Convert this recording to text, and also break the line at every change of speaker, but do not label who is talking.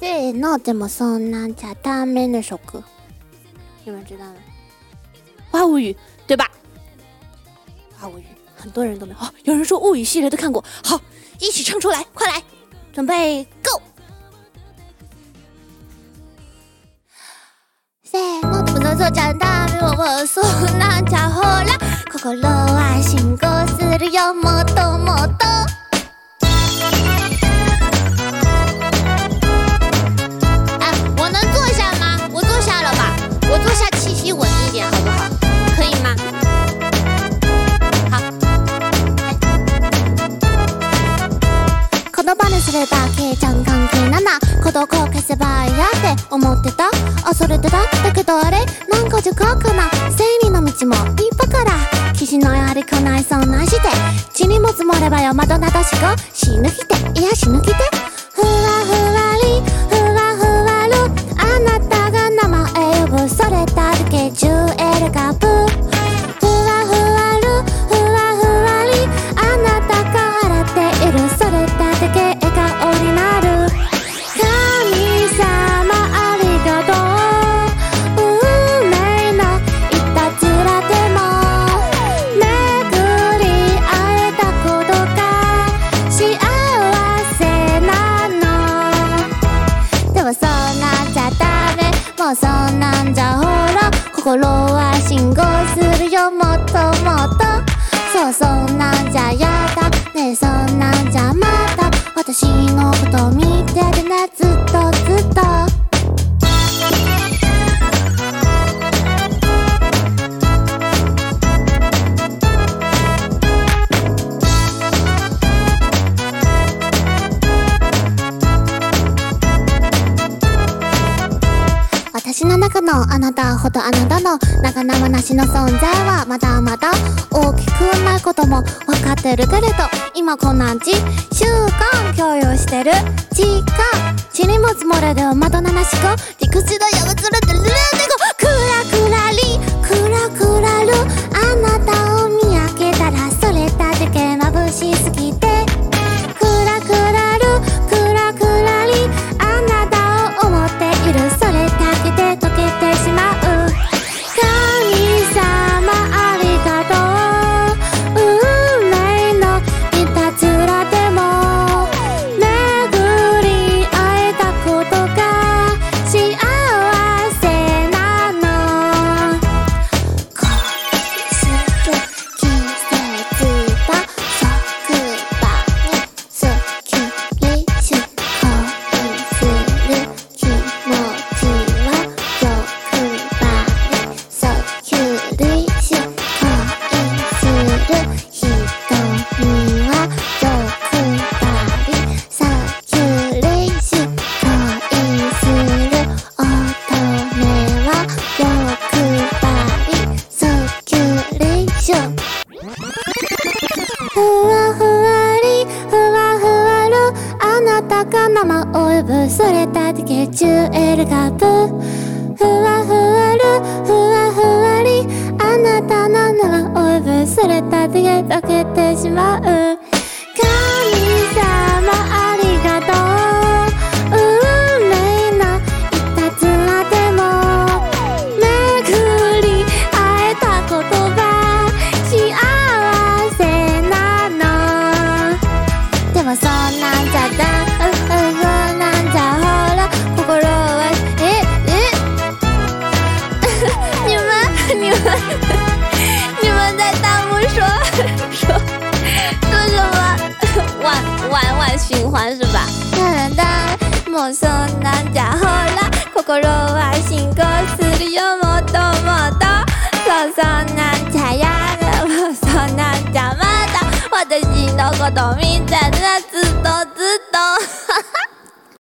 せーの、でもそんなんじゃダメ的首歌，你们知道吗？花无语，对吧？花无语，很多人都没有。哦，有人说物语系列都看过，好，一起唱出来，快来，准备，Go！せーの、でもそんじゃダメもそんなんじゃほら、心は進行するよ、もっ 葉にすればけいちゃん関係なな孤独を消せばいいやって思ってた。あそれでだ？だけどあれ？なんか時間かな。正義の道も一歩から。騎士のやりかないそうなして血にも積もればよ。窓なだしく死ぬきて。いや死ぬきそんなんじゃほら心は信号する。私の中のあなたほどあなたの長々なしの存在はまだまだ大きくないことも分かってるけれど今こんなんち習慣共有してる時間血にも積もれる窓ななしこ陸地の山連れてるレディゴクラクラリクラクラルあなたを見上げたらそれだけ眩しすぎてしょふわふわりふわふわるあなたが名前を呼ぶそれだけジュエルがブ。ふわふわるふわふわりあなたの名前を呼ぶそれだけ溶けてしまう。循环是吧？だだもうそんなんじゃほら心は進行するよもっともっとそうそんなんじゃやだもうそんなんじゃまだ私のこと見てるなずっとずっ